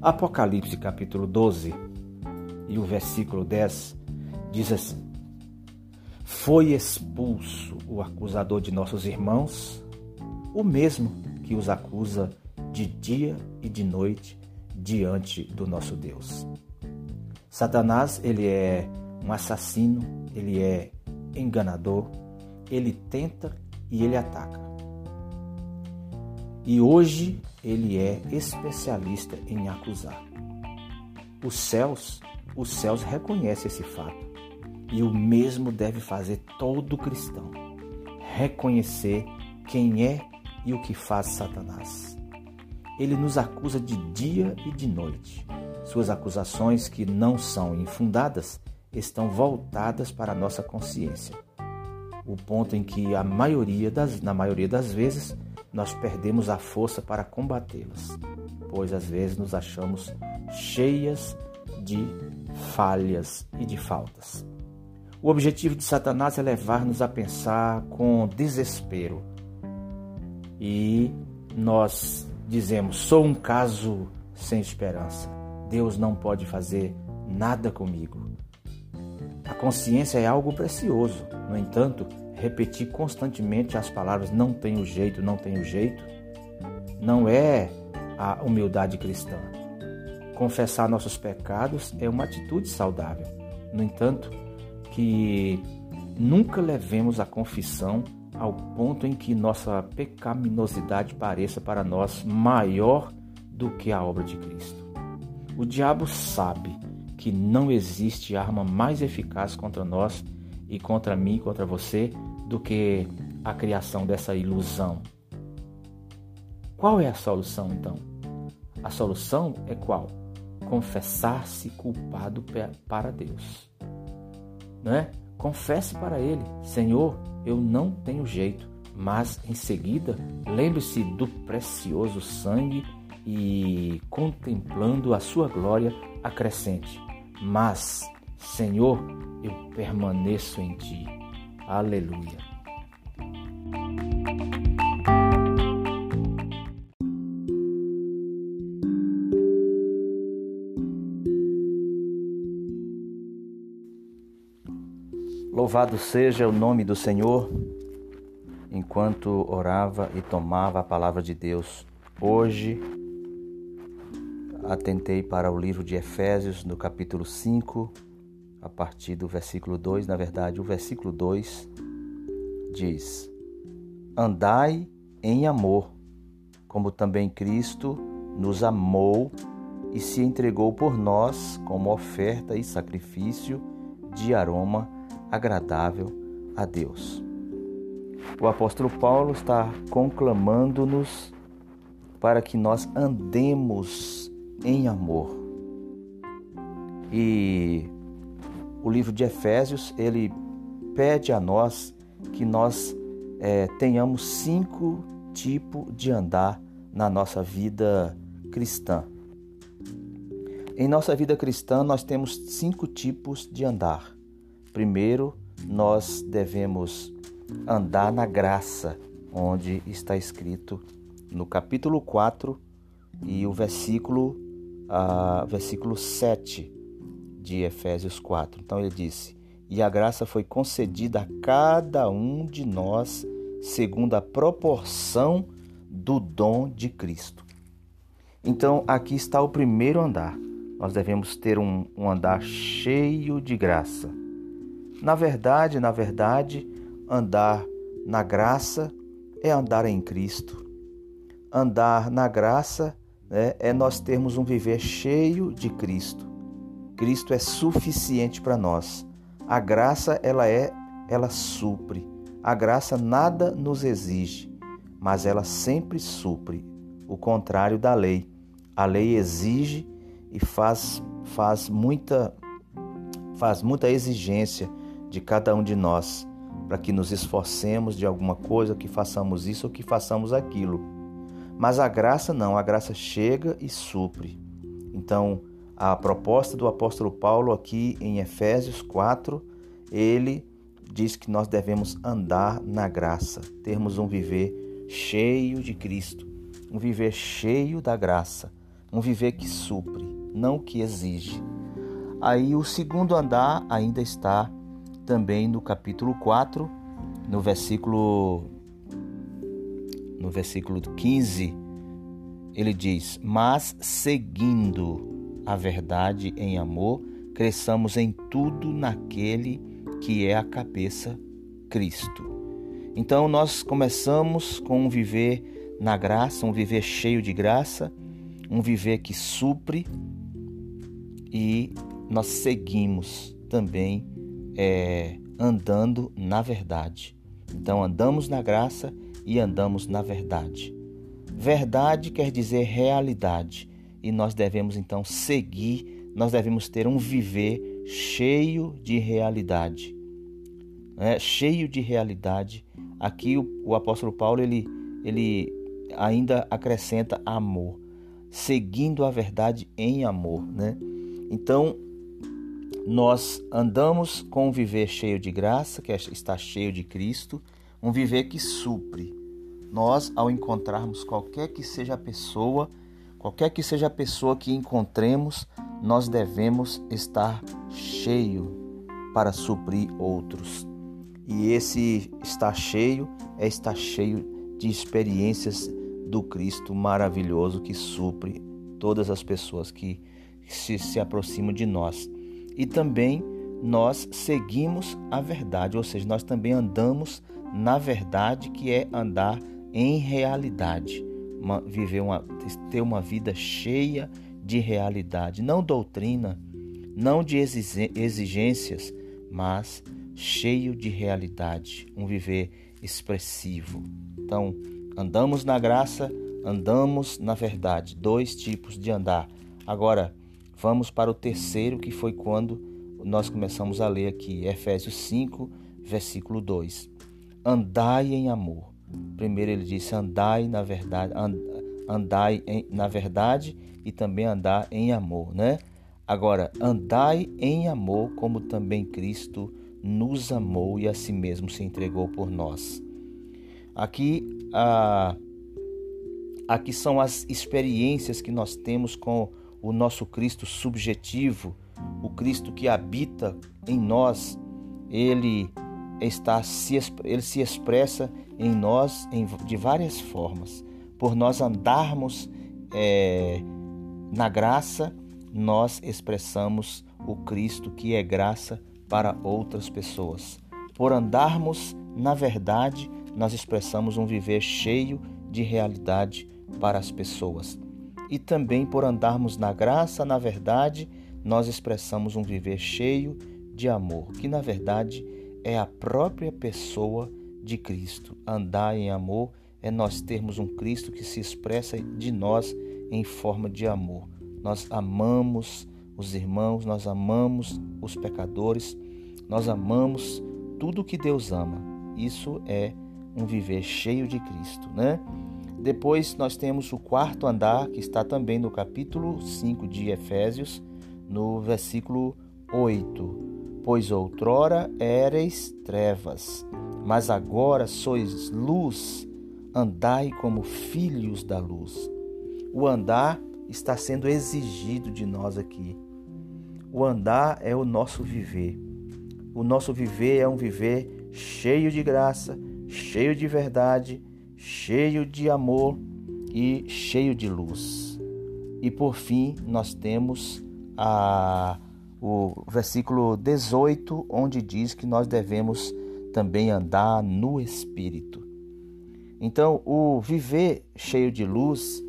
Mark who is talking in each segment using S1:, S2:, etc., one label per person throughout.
S1: Apocalipse capítulo 12 e o versículo 10 diz assim: Foi expulso o acusador de nossos irmãos, o mesmo que os acusa de dia e de noite diante do nosso Deus. Satanás, ele é um assassino, ele é enganador, ele tenta e ele ataca. E hoje ele é especialista em acusar. Os céus, os céus reconhecem esse fato. E o mesmo deve fazer todo cristão. Reconhecer quem é e o que faz Satanás. Ele nos acusa de dia e de noite. Suas acusações, que não são infundadas, estão voltadas para a nossa consciência. O ponto em que a maioria das, na maioria das vezes nós perdemos a força para combatê-las, pois às vezes nos achamos cheias de falhas e de faltas. O objetivo de Satanás é levar-nos a pensar com desespero. E nós dizemos: sou um caso sem esperança. Deus não pode fazer nada comigo. A consciência é algo precioso. No entanto, repetir constantemente as palavras não tenho jeito, não tenho jeito, não é a humildade cristã. Confessar nossos pecados é uma atitude saudável. No entanto, que nunca levemos a confissão ao ponto em que nossa pecaminosidade pareça para nós maior do que a obra de Cristo. O diabo sabe que não existe arma mais eficaz contra nós e contra mim, contra você, do que a criação dessa ilusão. Qual é a solução então? A solução é qual? Confessar-se culpado para Deus. Não é? Confesse para Ele: Senhor, eu não tenho jeito. Mas em seguida, lembre-se do precioso sangue e contemplando a sua glória acrescente. Mas, Senhor, eu permaneço em ti. Aleluia. Louvado seja o nome do Senhor. Enquanto orava e tomava a palavra de Deus, hoje atentei para o livro de Efésios, no capítulo 5, a partir do versículo 2, na verdade, o versículo 2 diz: Andai em amor, como também Cristo nos amou e se entregou por nós como oferta e sacrifício de aroma agradável a Deus. O apóstolo Paulo está conclamando-nos para que nós andemos em amor. E o livro de Efésios, ele pede a nós que nós é, tenhamos cinco tipos de andar na nossa vida cristã. Em nossa vida cristã, nós temos cinco tipos de andar. Primeiro, nós devemos andar na graça, onde está escrito no capítulo 4 e o versículo, uh, versículo 7 de Efésios 4. Então ele disse: E a graça foi concedida a cada um de nós segundo a proporção do dom de Cristo. Então aqui está o primeiro andar. Nós devemos ter um, um andar cheio de graça. Na verdade, na verdade, andar na graça é andar em Cristo. Andar na graça né, é nós termos um viver cheio de Cristo. Cristo é suficiente para nós. A graça ela é, ela supre. A graça nada nos exige, mas ela sempre supre. O contrário da lei. A lei exige e faz faz muita faz muita exigência de cada um de nós para que nos esforcemos de alguma coisa, que façamos isso ou que façamos aquilo. Mas a graça não, a graça chega e supre. Então, a proposta do apóstolo Paulo aqui em Efésios 4, ele diz que nós devemos andar na graça, termos um viver cheio de Cristo, um viver cheio da graça. um viver que supre, não que exige. Aí o segundo andar ainda está também no capítulo 4, no versículo no versículo 15, ele diz: "Mas seguindo a verdade em amor, cresçamos em tudo naquele que é a cabeça, Cristo." Então nós começamos com um viver na graça, um viver cheio de graça, um viver que supre e nós seguimos também é, andando na verdade. Então andamos na graça e andamos na verdade. Verdade quer dizer realidade e nós devemos então seguir, nós devemos ter um viver cheio de realidade. É, cheio de realidade. Aqui o, o apóstolo Paulo ele, ele ainda acrescenta amor, seguindo a verdade em amor, né? Então, nós andamos com um viver cheio de graça, que é, está cheio de Cristo, um viver que supre. Nós, ao encontrarmos qualquer que seja a pessoa, qualquer que seja a pessoa que encontremos, nós devemos estar cheio para suprir outros. E esse estar cheio é estar cheio de experiências do Cristo maravilhoso que supre todas as pessoas que se, se aproximam de nós. E também nós seguimos a verdade, ou seja, nós também andamos na verdade, que é andar em realidade, uma, viver uma, ter uma vida cheia de realidade, não doutrina, não de exigências, mas cheio de realidade, um viver expressivo. Então, andamos na graça, andamos na verdade, dois tipos de andar. Agora, vamos para o terceiro, que foi quando nós começamos a ler aqui, Efésios 5, versículo 2. Andai em amor. Primeiro ele disse: andai na verdade, andai em, na verdade e também andar em amor, né? Agora, andai em amor, como também Cristo nos amou e a si mesmo se entregou por nós. Aqui, aqui são as experiências que nós temos com o nosso Cristo subjetivo, o Cristo que habita em nós. Ele está se, ele se expressa em nós em, de várias formas. Por nós andarmos é, na graça, nós expressamos o Cristo que é graça para outras pessoas. Por andarmos na verdade, nós expressamos um viver cheio de realidade para as pessoas. E também por andarmos na graça, na verdade, nós expressamos um viver cheio de amor, que na verdade é a própria pessoa de Cristo. Andar em amor é nós termos um Cristo que se expressa de nós em forma de amor. Nós amamos os irmãos, nós amamos os pecadores, nós amamos tudo que Deus ama. Isso é um viver cheio de Cristo, né? Depois nós temos o quarto andar, que está também no capítulo 5 de Efésios, no versículo 8. Pois outrora éreis trevas, mas agora sois luz, andai como filhos da luz. O andar está sendo exigido de nós aqui. O andar é o nosso viver. O nosso viver é um viver cheio de graça, cheio de verdade, cheio de amor e cheio de luz. E por fim, nós temos a, o versículo 18, onde diz que nós devemos também andar no Espírito. Então, o viver cheio de luz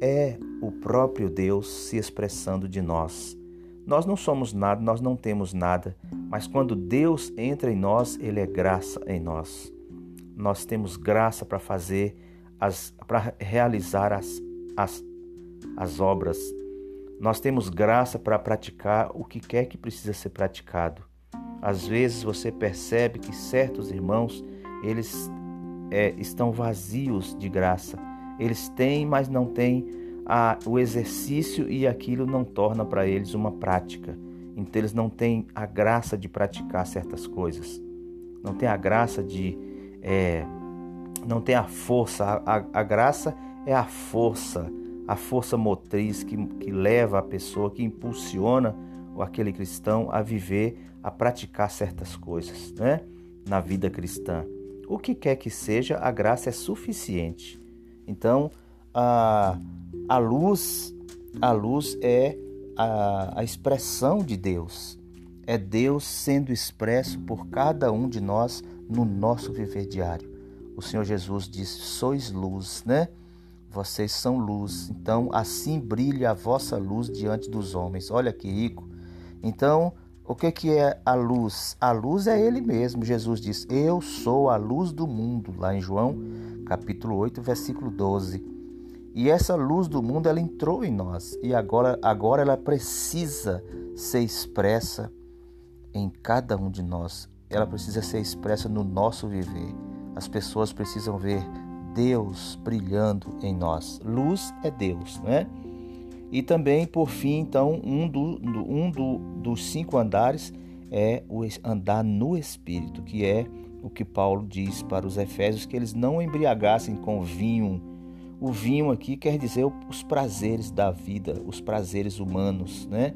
S1: é o próprio Deus se expressando de nós. Nós não somos nada, nós não temos nada, mas quando Deus entra em nós, Ele é graça em nós. Nós temos graça para fazer, para realizar as, as, as obras. Nós temos graça para praticar o que quer que precisa ser praticado. Às vezes você percebe que certos irmãos, eles é, estão vazios de graça. Eles têm, mas não têm a, o exercício e aquilo não torna para eles uma prática. Então eles não têm a graça de praticar certas coisas, não tem a graça de, é, não tem a força. A, a, a graça é a força, a força motriz que, que leva a pessoa, que impulsiona aquele cristão a viver, a praticar certas coisas, né? Na vida cristã. O que quer que seja, a graça é suficiente. Então, a, a luz, a luz é a, a expressão de Deus. É Deus sendo expresso por cada um de nós no nosso viver diário. O Senhor Jesus disse: "Sois luz", né? Vocês são luz. Então, assim brilha a vossa luz diante dos homens. Olha que rico. Então, o que, que é a luz? A luz é Ele mesmo. Jesus diz: Eu sou a luz do mundo, lá em João, capítulo 8, versículo 12. E essa luz do mundo, ela entrou em nós e agora, agora ela precisa ser expressa em cada um de nós. Ela precisa ser expressa no nosso viver. As pessoas precisam ver Deus brilhando em nós. Luz é Deus, né? E também, por fim, então, um, do, um do, dos cinco andares é o andar no Espírito, que é o que Paulo diz para os Efésios, que eles não embriagassem com vinho. O vinho aqui quer dizer os prazeres da vida, os prazeres humanos, né?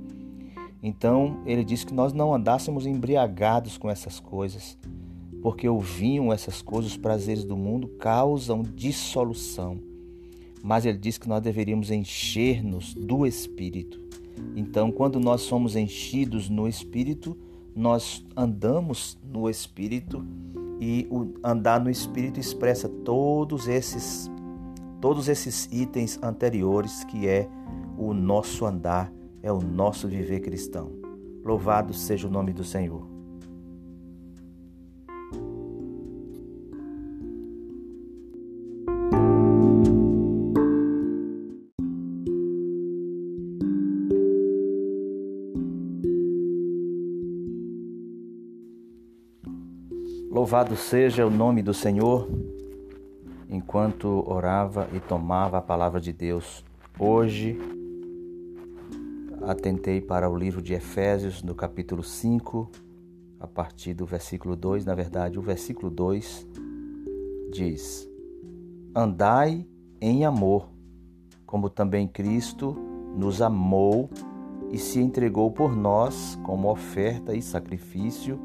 S1: Então, ele diz que nós não andássemos embriagados com essas coisas, porque o vinho, essas coisas, os prazeres do mundo causam dissolução mas ele diz que nós deveríamos encher-nos do Espírito. Então, quando nós somos enchidos no Espírito, nós andamos no Espírito e o andar no Espírito expressa todos esses todos esses itens anteriores que é o nosso andar, é o nosso viver cristão. Louvado seja o nome do Senhor. Louvado seja o nome do Senhor. Enquanto orava e tomava a palavra de Deus, hoje atentei para o livro de Efésios, no capítulo 5, a partir do versículo 2. Na verdade, o versículo 2 diz: Andai em amor, como também Cristo nos amou e se entregou por nós como oferta e sacrifício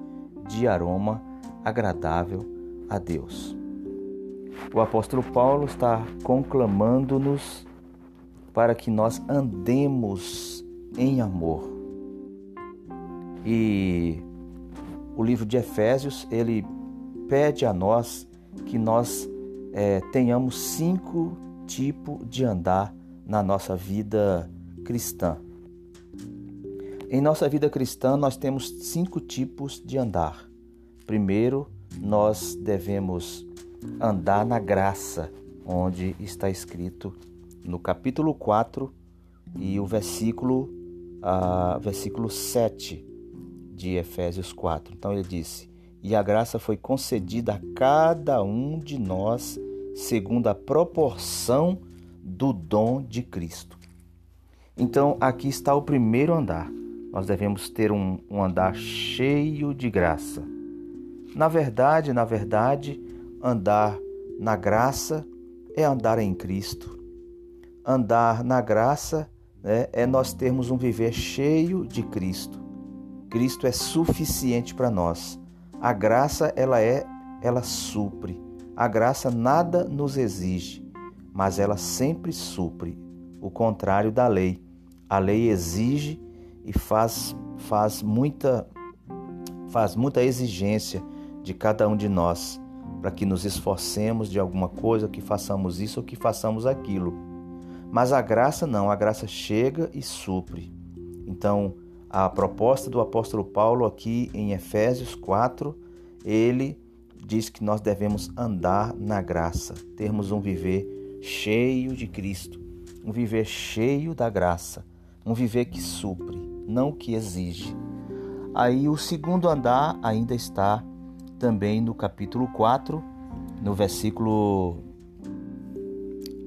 S1: de aroma agradável a Deus. O apóstolo Paulo está conclamando-nos para que nós andemos em amor. E o livro de Efésios, ele pede a nós que nós é, tenhamos cinco tipos de andar na nossa vida cristã. Em nossa vida cristã, nós temos cinco tipos de andar. Primeiro, nós devemos andar na graça, onde está escrito no capítulo 4 e o versículo, uh, versículo 7 de Efésios 4. Então ele disse: E a graça foi concedida a cada um de nós segundo a proporção do dom de Cristo. Então aqui está o primeiro andar. Nós devemos ter um, um andar cheio de graça. Na verdade, na verdade, andar na graça é andar em Cristo. Andar na graça né, é nós termos um viver cheio de Cristo. Cristo é suficiente para nós. A graça ela é, ela supre. A graça nada nos exige, mas ela sempre supre. O contrário da lei. A lei exige e faz faz muita faz muita exigência de cada um de nós, para que nos esforcemos de alguma coisa, que façamos isso ou que façamos aquilo. Mas a graça não, a graça chega e supre. Então, a proposta do apóstolo Paulo aqui em Efésios 4, ele diz que nós devemos andar na graça, termos um viver cheio de Cristo, um viver cheio da graça, um viver que supre, não que exige. Aí o segundo andar ainda está também no capítulo 4, no versículo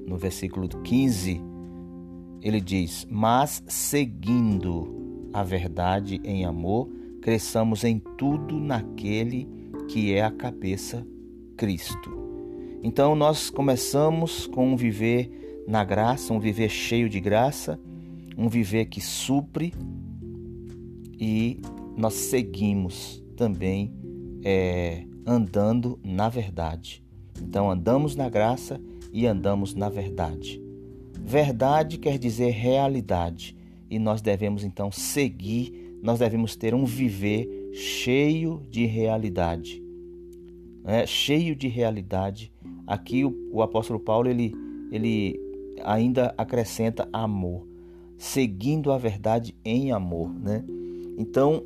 S1: no versículo 15, ele diz: "Mas seguindo a verdade em amor, cresçamos em tudo naquele que é a cabeça, Cristo." Então nós começamos com um viver na graça, um viver cheio de graça, um viver que supre e nós seguimos também é, andando na verdade. Então andamos na graça e andamos na verdade. Verdade quer dizer realidade e nós devemos então seguir, nós devemos ter um viver cheio de realidade. É, cheio de realidade. Aqui o, o apóstolo Paulo ele, ele ainda acrescenta amor, seguindo a verdade em amor, né? Então,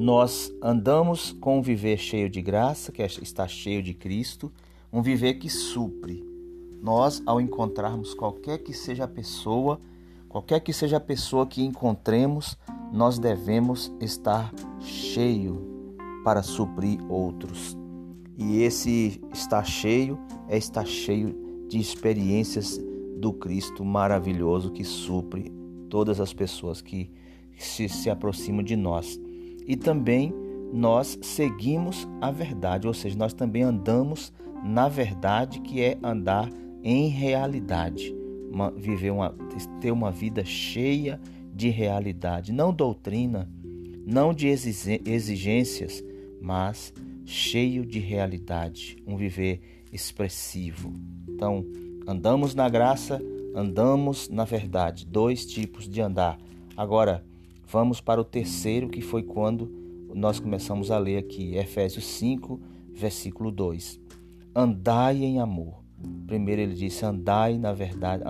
S1: nós andamos com um viver cheio de graça, que é, está cheio de Cristo, um viver que supre. Nós, ao encontrarmos qualquer que seja a pessoa, qualquer que seja a pessoa que encontremos, nós devemos estar cheio para suprir outros. E esse estar cheio é estar cheio de experiências do Cristo maravilhoso que supre todas as pessoas que se, se aproximam de nós. E também nós seguimos a verdade, ou seja, nós também andamos na verdade, que é andar em realidade, uma, viver uma, ter uma vida cheia de realidade, não doutrina, não de exigências, mas cheio de realidade, um viver expressivo. Então, andamos na graça, andamos na verdade, dois tipos de andar. Agora, vamos para o terceiro, que foi quando nós começamos a ler aqui, Efésios 5, versículo 2. Andai em amor. Primeiro ele disse: andai na verdade,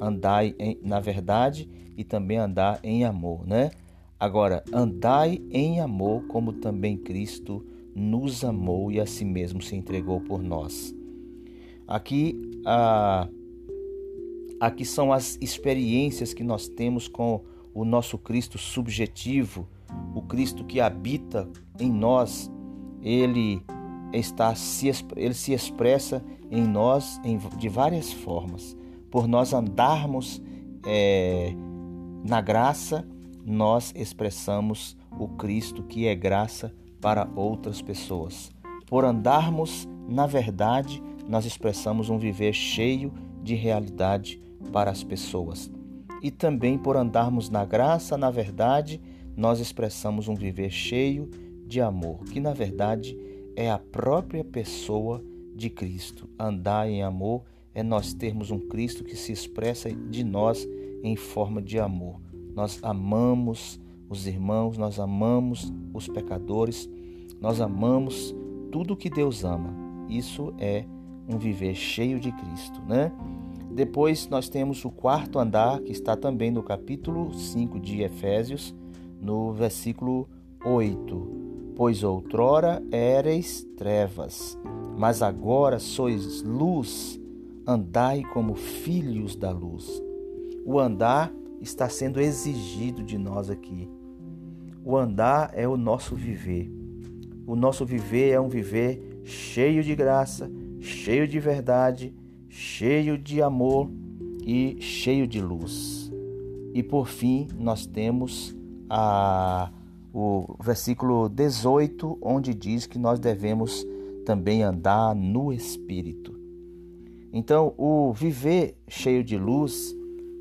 S1: andai em, na verdade e também andar em amor, né? Agora, andai em amor, como também Cristo nos amou e a si mesmo se entregou por nós. Aqui, ah, aqui são as experiências que nós temos com o nosso Cristo subjetivo, o Cristo que habita em nós. Ele está se, ele se expressa em nós em, de várias formas. Por nós andarmos é, na graça, nós expressamos o Cristo que é graça para outras pessoas. Por andarmos na verdade, nós expressamos um viver cheio de realidade para as pessoas. E também por andarmos na graça, na verdade, nós expressamos um viver cheio de amor, que na verdade é a própria pessoa de Cristo. Andar em amor é nós termos um Cristo que se expressa de nós em forma de amor. Nós amamos os irmãos, nós amamos os pecadores, nós amamos tudo que Deus ama. Isso é um viver cheio de Cristo, né? Depois nós temos o quarto andar, que está também no capítulo 5 de Efésios, no versículo 8. Pois outrora éreis trevas, mas agora sois luz, andai como filhos da luz. O andar está sendo exigido de nós aqui. O andar é o nosso viver. O nosso viver é um viver cheio de graça, cheio de verdade, cheio de amor e cheio de luz. E por fim, nós temos a, o versículo 18, onde diz que nós devemos também andar no Espírito. Então, o viver cheio de luz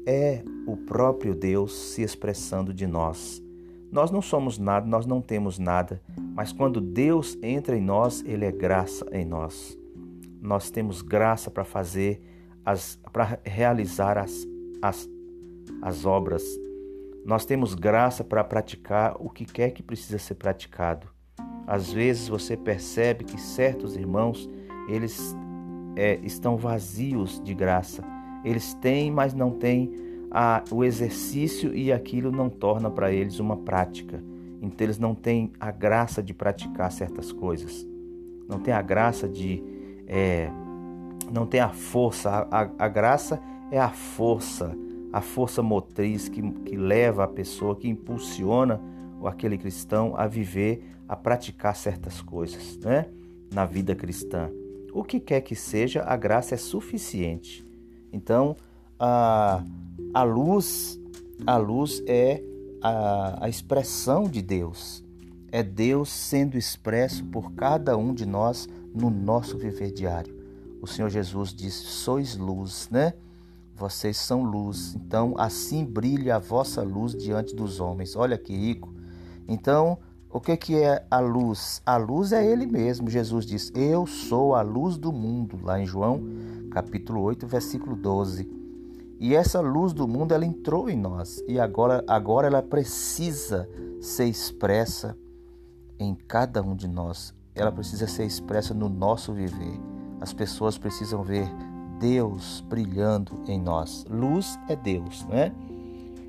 S1: é o próprio Deus se expressando de nós. Nós não somos nada, nós não temos nada, mas quando Deus entra em nós, Ele é graça em nós. Nós temos graça para fazer, para realizar as, as, as obras. Nós temos graça para praticar o que quer que precisa ser praticado. Às vezes você percebe que certos irmãos eles é, estão vazios de graça. Eles têm, mas não têm a, o exercício e aquilo não torna para eles uma prática. Então eles não têm a graça de praticar certas coisas. Não tem a graça de. É, não tem a força. A, a, a, graça é a força, a força motriz que, que leva a pessoa, que impulsiona aquele cristão a viver a praticar certas coisas, né? Na vida cristã. O que quer que seja, a graça é suficiente. Então, a, a luz, a luz é a, a expressão de Deus. É Deus sendo expresso por cada um de nós no nosso viver diário. O Senhor Jesus disse: "Sois luz", né? vocês são luz. Então, assim brilha a vossa luz diante dos homens. Olha que rico. Então, o que, que é a luz? A luz é Ele mesmo. Jesus diz: Eu sou a luz do mundo, lá em João capítulo 8, versículo 12. E essa luz do mundo, ela entrou em nós e agora, agora ela precisa ser expressa em cada um de nós. Ela precisa ser expressa no nosso viver. As pessoas precisam ver Deus brilhando em nós. Luz é Deus, não é?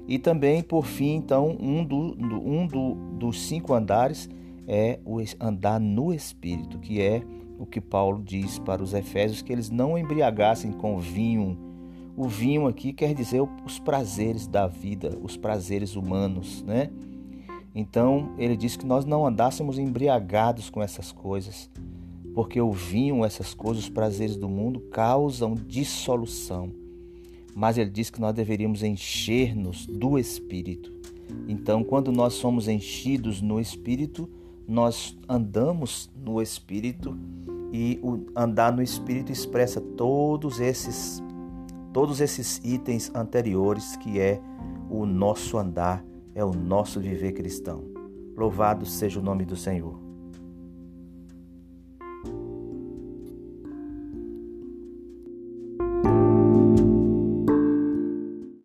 S1: E também, por fim, então, um, do, um do, dos cinco andares é o andar no Espírito, que é o que Paulo diz para os Efésios, que eles não embriagassem com vinho. O vinho aqui quer dizer os prazeres da vida, os prazeres humanos, né? Então, ele diz que nós não andássemos embriagados com essas coisas, porque o vinho, essas coisas, os prazeres do mundo causam dissolução. Mas ele diz que nós deveríamos encher-nos do Espírito. Então, quando nós somos enchidos no Espírito, nós andamos no Espírito e andar no Espírito expressa todos esses todos esses itens anteriores que é o nosso andar, é o nosso viver cristão. Louvado seja o nome do Senhor.